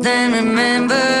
then remembered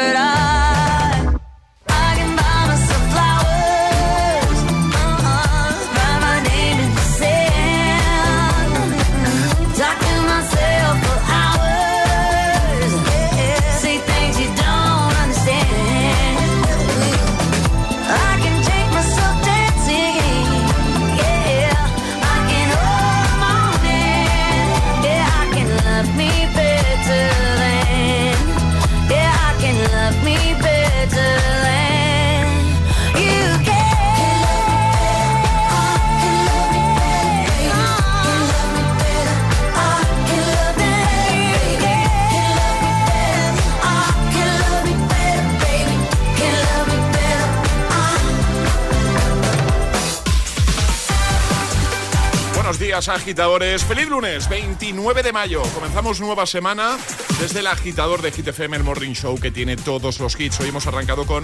agitadores. Feliz lunes, 29 de mayo. Comenzamos nueva semana desde el agitador de Hit FM, el Morning Show que tiene todos los hits. Hoy hemos arrancado con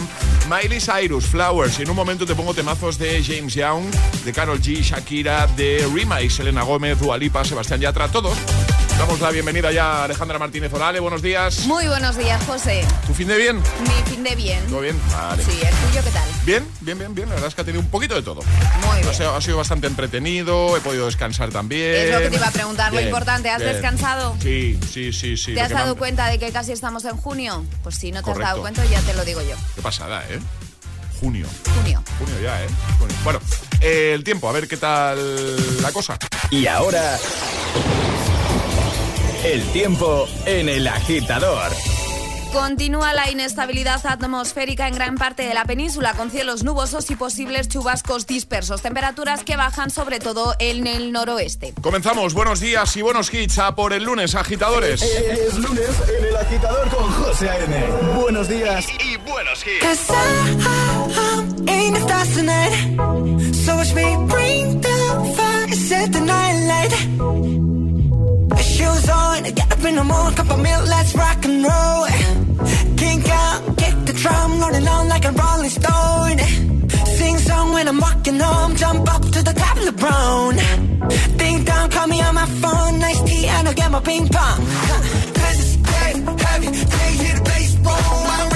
Miley Cyrus, Flowers. Y en un momento te pongo temazos de James Young, de Carol G, Shakira, de Rima y Selena Gómez, Dualipa, Sebastián Yatra, todos. Damos la bienvenida ya a Alejandra Martínez Orale. Buenos días. Muy buenos días, José. ¿Tu fin de bien? Mi fin de bien. ¿Todo bien? Vale. Sí, ¿el tuyo qué tal? Bien, bien, bien, bien. La verdad es que ha tenido un poquito de todo. Muy bien. Ha sido, ha sido bastante entretenido, he podido descansar también. Es lo que te iba a preguntar, lo Bien, importante. ¿Has bien. descansado? Sí, sí, sí, sí. ¿Te lo has dado cuenta de que casi estamos en junio? Pues si no te has dado cuenta, ya te lo digo yo. Qué pasada, ¿eh? Junio. Junio. Junio ya, ¿eh? Junio. Bueno, eh, el tiempo, a ver qué tal la cosa. Y ahora. El tiempo en el agitador. Continúa la inestabilidad atmosférica en gran parte de la península, con cielos nubosos y posibles chubascos dispersos. Temperaturas que bajan sobre todo en el noroeste. Comenzamos, buenos días y buenos hits a por el lunes, agitadores. Es lunes en el agitador con José A.M. Buenos días. Y buenos hits. point. Get up in the morning, cup of milk, let's rock and roll. Kink out, kick the drum, rolling on like a rolling stone. Sing song when I'm walking home, jump up to the top of the brown. Ding dong, call me on my phone, nice tea, and I'll get my ping pong. Huh. Let's get heavy, can't hear the bass, boom,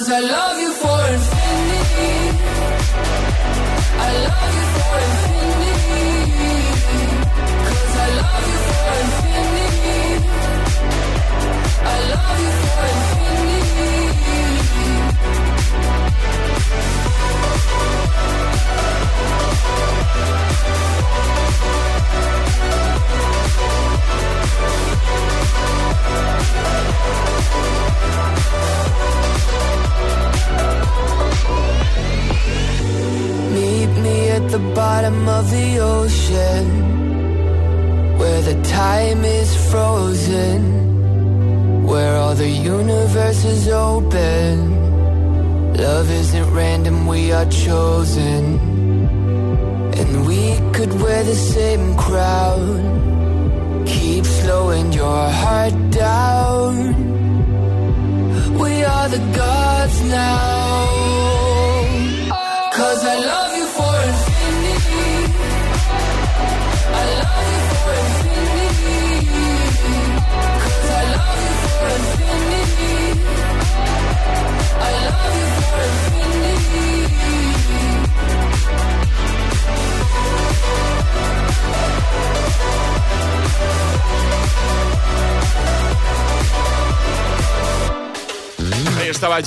Cause I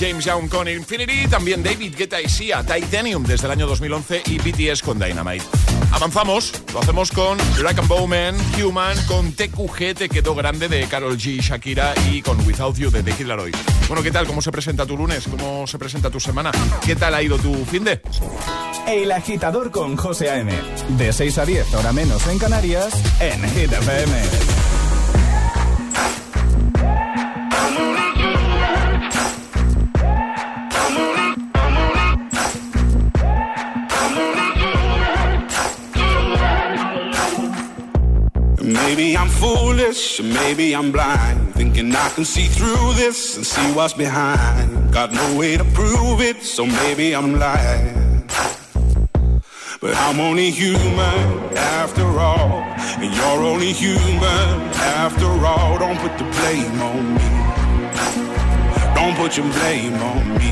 James Young con Infinity, también David Guetta y Sia, Titanium desde el año 2011 y BTS con Dynamite. Avanzamos, lo hacemos con Rack and Bowman, Human, con TQG, Te quedó grande de Carol G, Shakira y con Without You de The Kid. Bueno, ¿qué tal? ¿Cómo se presenta tu lunes? ¿Cómo se presenta tu semana? ¿Qué tal ha ido tu fin de? El agitador con José A.M. De 6 a 10, hora menos en Canarias, en Hit FM. Maybe I'm foolish, maybe I'm blind. Thinking I can see through this and see what's behind. Got no way to prove it, so maybe I'm lying. But I'm only human after all. And you're only human after all. Don't put the blame on me. Don't put your blame on me.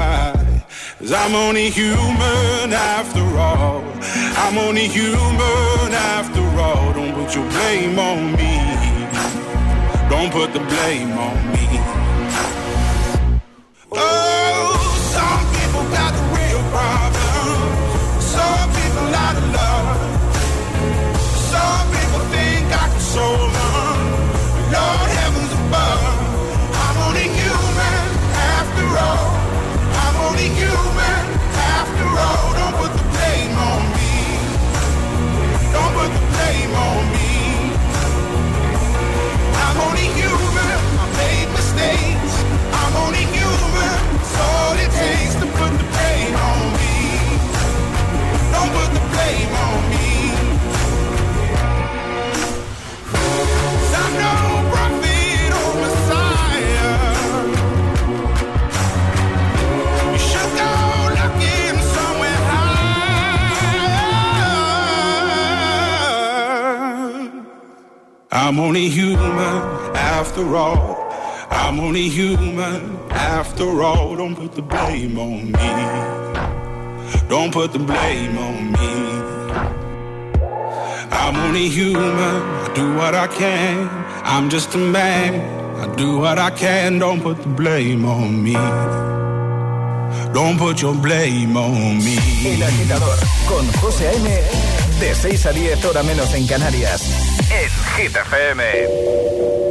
Cause I'm only human after all. I'm only human after all. Don't put your blame on me. Don't put the blame on me. After all. I'm only human after all. Don't put the blame on me. Don't put the blame on me. I'm only human. I do what I can. I'm just a man. I do what I can. Don't put the blame on me. Don't put your blame on me. El agitador con José A.M. De 6 a 10, hora menos en Canarias. En Hit FM.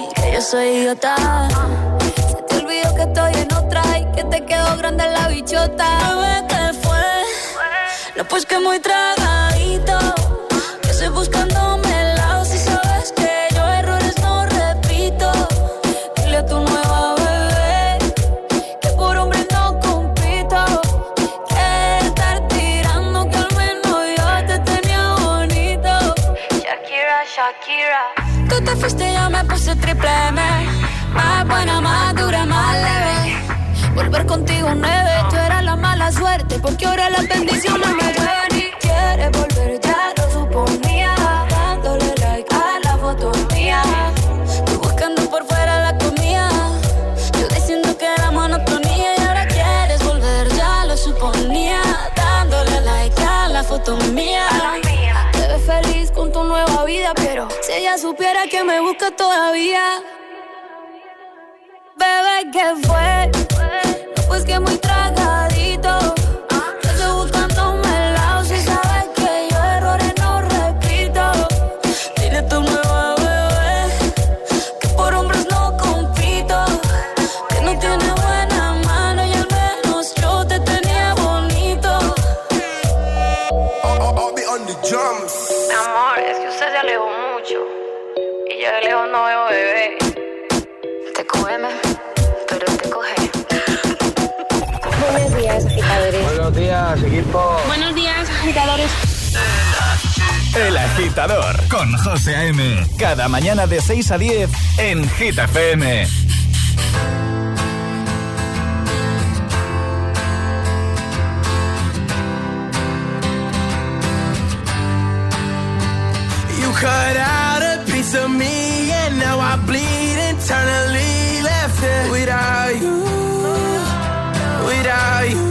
soy idiota. Se te olvidó que estoy en otra y que te quedó grande la bichota. Bebé, ¿qué fue? No, pues que muy tragadito. Que estoy buscándome buena, más dura, más leve. Volver contigo nueve, tú eras la mala suerte. Porque ahora las bendiciones me mueven y quieres volver, ya lo suponía. Dándole like a la foto mía. Tú buscando por fuera la comida. Yo diciendo que era monotonía. Y ahora quieres volver, ya lo suponía. Dándole like a la foto mía. Te ves feliz con tu nueva vida, pero si ella supiera que me busca todavía. Bebé, ¿qué fue? No, pues que muy tragadito. Yo estoy buscándome el lado si sabes que yo errores no repito. Dile a tu nueva bebé que por hombres no compito. Que no tiene buena mano y al menos yo te tenía bonito. Mi amor, es que usted se alejó mucho. Y yo de lejos no veo bebé. Te cógeme, Buenos días, equipo. Buenos días, agitadores. El agitador con José A.M. Cada mañana de 6 a 10 en Hit FM. cut out a piece of me, and now I bleed internally. Left without you, without you.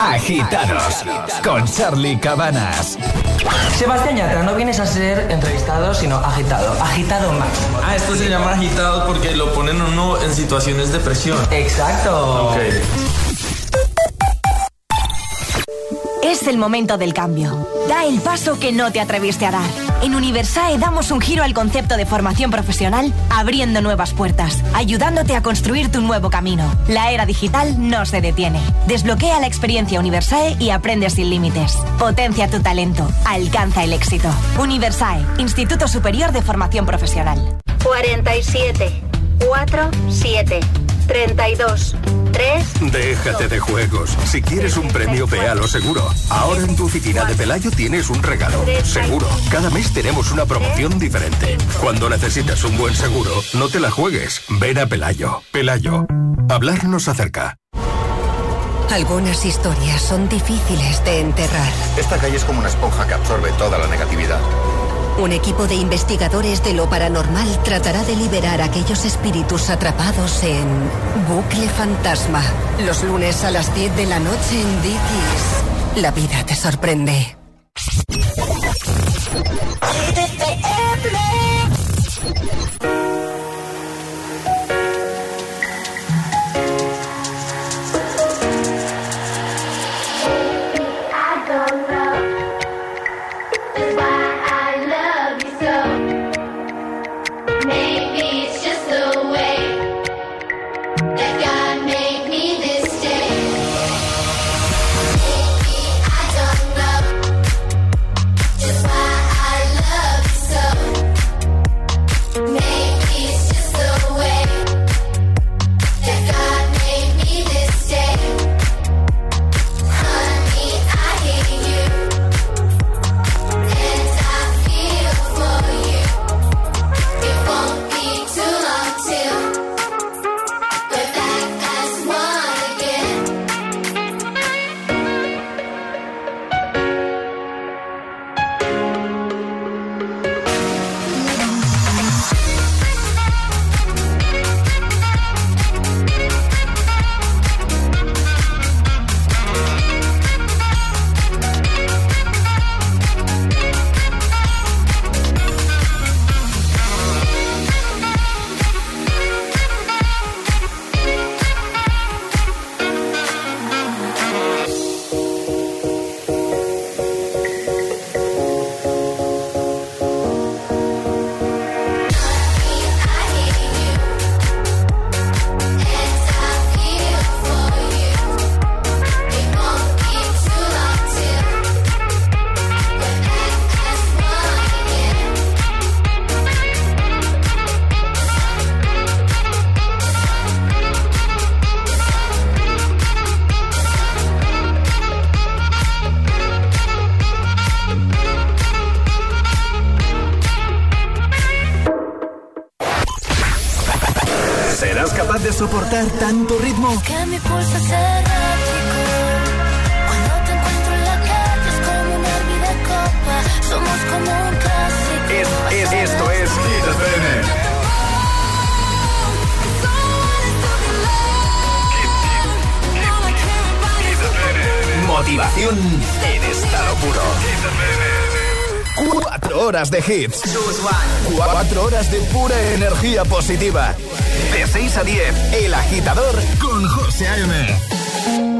Agitados con Charlie Cabanas. Sebastián Yatra, no vienes a ser entrevistado, sino agitado. Agitado máximo. Ah, esto se llama agitado porque lo ponen uno en situaciones de presión. Exacto. Ok. Es el momento del cambio. Da el paso que no te atreviste a dar. En Universae damos un giro al concepto de formación profesional, abriendo nuevas puertas, ayudándote a construir tu nuevo camino. La era digital no se detiene. Desbloquea la experiencia Universae y aprende sin límites. Potencia tu talento. Alcanza el éxito. Universae, Instituto Superior de Formación Profesional. 47 47 32 3 Déjate de juegos. Si quieres un premio, ve a lo seguro. Ahora en tu oficina de Pelayo tienes un regalo. Seguro. Cada mes tenemos una promoción diferente. Cuando necesitas un buen seguro, no te la juegues. Ven a Pelayo. Pelayo. Hablar nos acerca. Algunas historias son difíciles de enterrar. Esta calle es como una esponja que absorbe toda la negatividad. Un equipo de investigadores de lo paranormal tratará de liberar a aquellos espíritus atrapados en Bucle Fantasma. Los lunes a las 10 de la noche en Dickies. La vida te sorprende. Tanto ritmo? Que mi pulso es errático. Cuando te encuentro en la calle es como un herbi de copa. Somos como un clásico. Es, es, esto es Hit FM. Motivación en estado puro. Cuatro horas de hits. Cuatro horas de pura energía positiva. De 6 a 10, El Agitador con José A.M.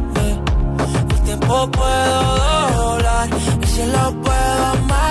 tiempo puedo doblar. Y si lo puedo amarrar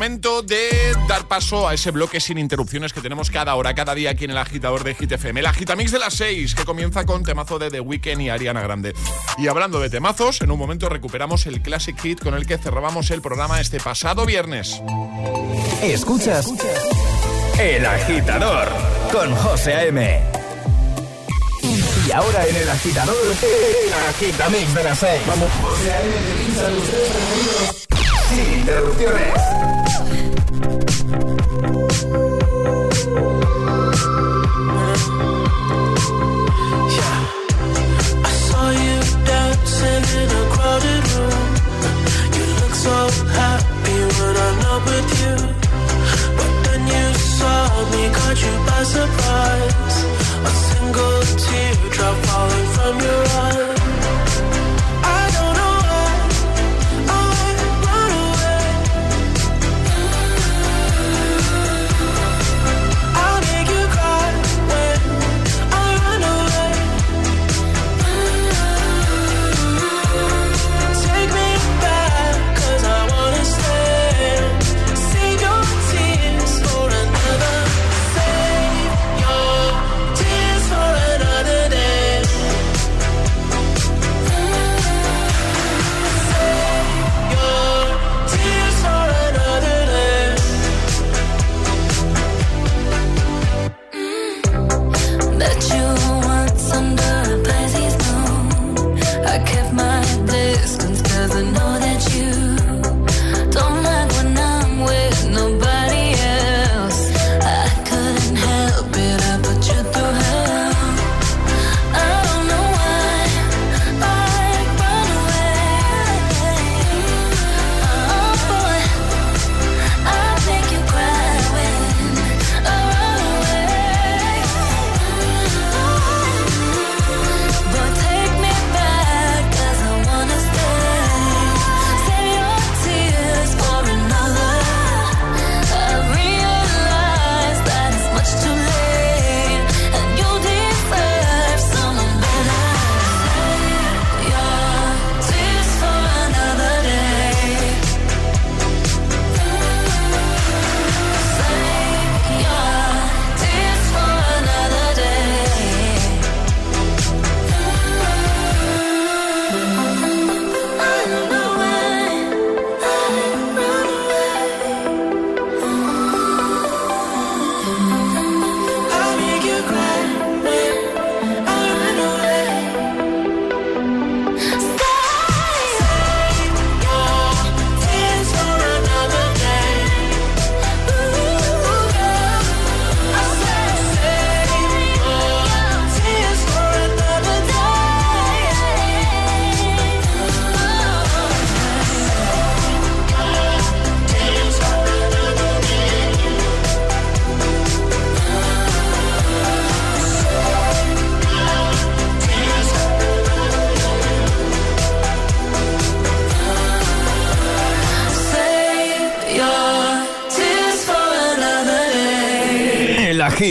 momento de dar paso a ese bloque sin interrupciones que tenemos cada hora, cada día aquí en el agitador de Hit FM. El agitamix de las 6, que comienza con temazo de The Weeknd y Ariana Grande. Y hablando de temazos, en un momento recuperamos el Classic Hit con el que cerrábamos el programa este pasado viernes. Escuchas El Agitador con José A.M. Y ahora en El Agitador, El Agitamix de las 6. Vamos, José A.M. sin interrupciones.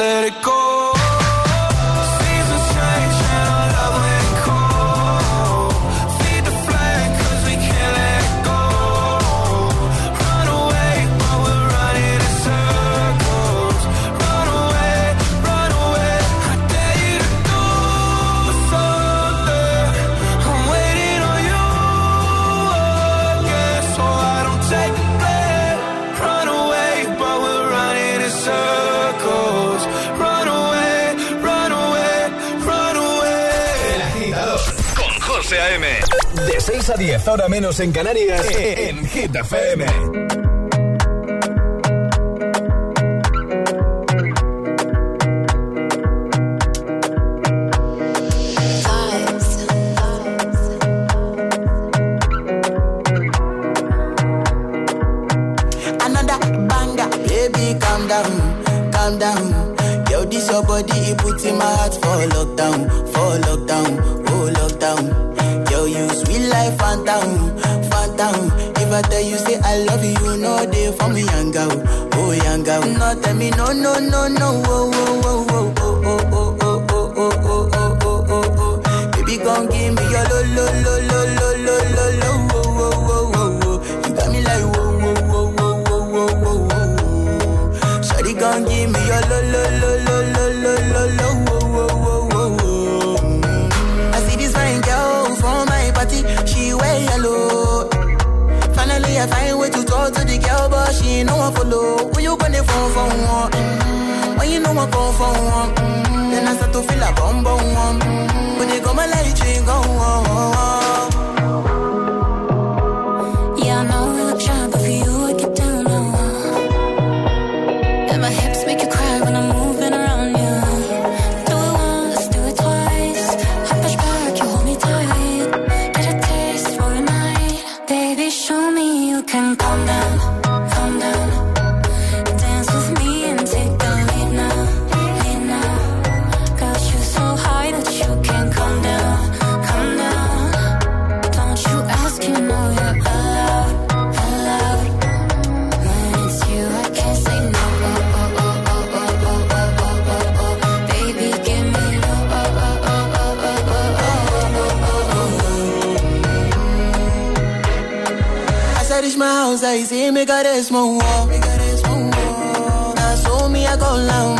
let it go. Ahora menos en Canarias, en Hit FM. I tell you say I love you, no they for me young girl, oh young girl. No tell me no no no no, oh oh oh oh oh oh oh oh oh oh oh oh oh oh. Baby, come give me your lo lo lo lo lo I. Then I start to feel a bum bum. Mm-hmm. When my you go high y si me cares, mo, me cares, mo, asumía con la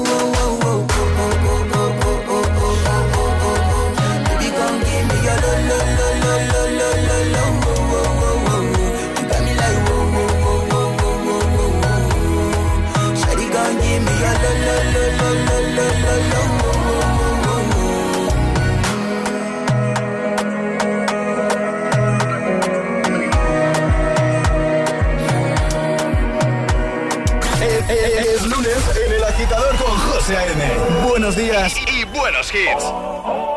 y buenos hits.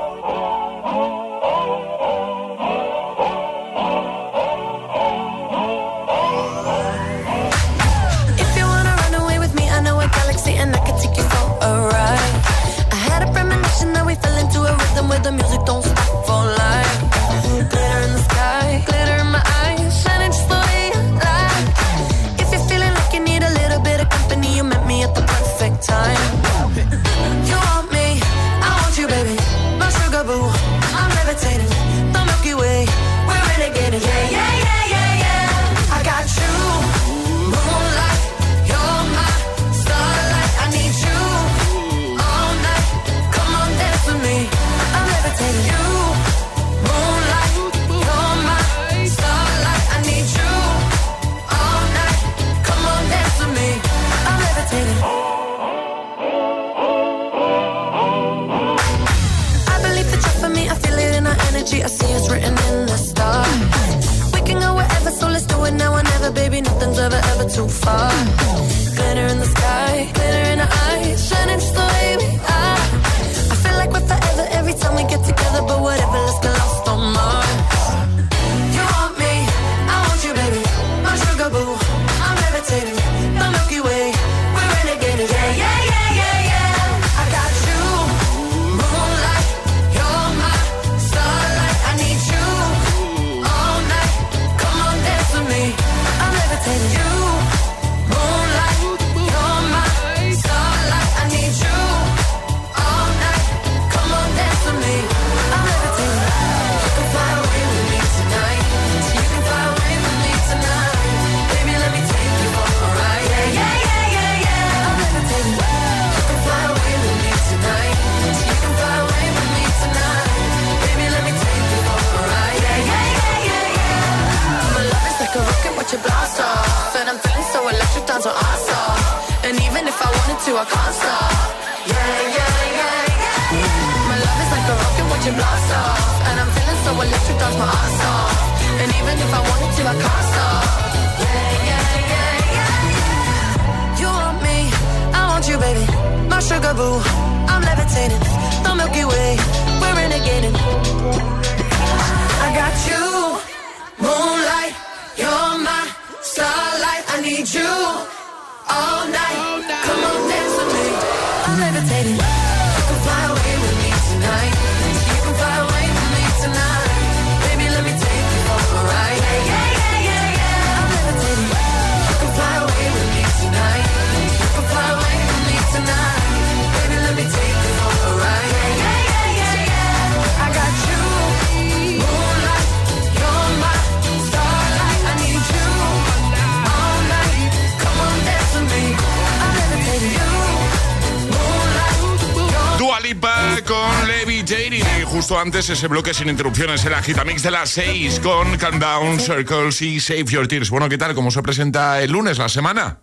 antes ese bloque sin interrupciones, el agitamix de las 6 con Countdown, Circles y Save Your Tears. Bueno, ¿qué tal? ¿Cómo se presenta el lunes, la semana?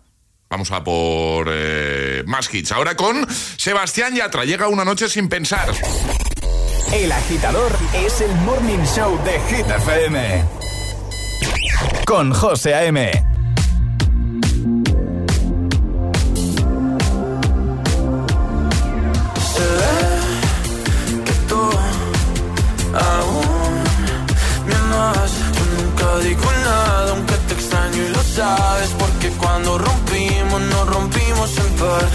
Vamos a por eh, más hits. Ahora con Sebastián Yatra. Llega una noche sin pensar. El agitador es el morning show de Hit FM. Con José A.M.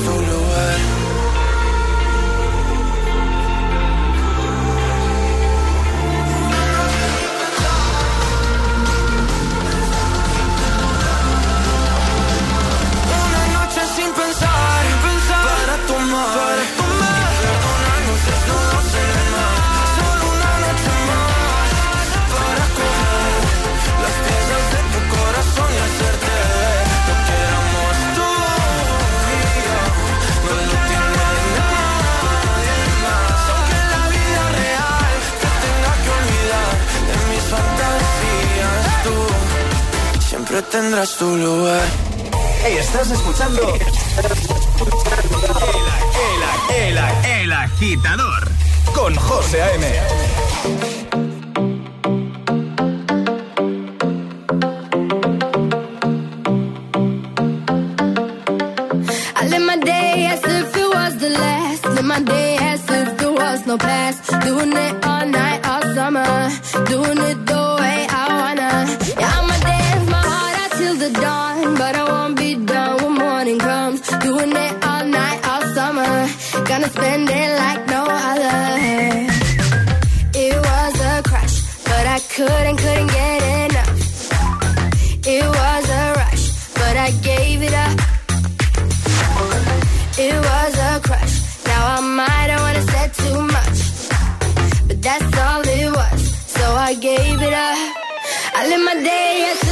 through the tendrás tu lugar. ¿Estás escuchando? el, el, el, el agitador con José A.M. gave it up. I live my day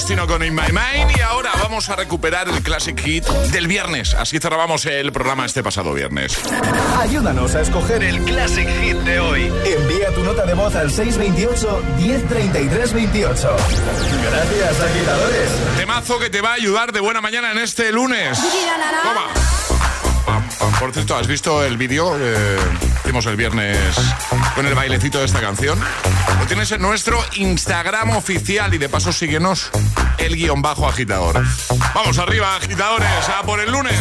Agostino con In My Mind y ahora vamos a recuperar el Classic Hit del viernes. Así cerrábamos el programa este pasado viernes. Ayúdanos a escoger el Classic Hit de hoy. Envía tu nota de voz al 628-103328. Gracias, agitadores. Temazo que te va a ayudar de buena mañana en este lunes. Toma. Por cierto, ¿has visto el vídeo? Eh, hicimos el viernes con el bailecito de esta canción. Lo tienes en nuestro Instagram oficial y de paso síguenos el guion bajo agitador. Vamos arriba, agitadores, a por el lunes.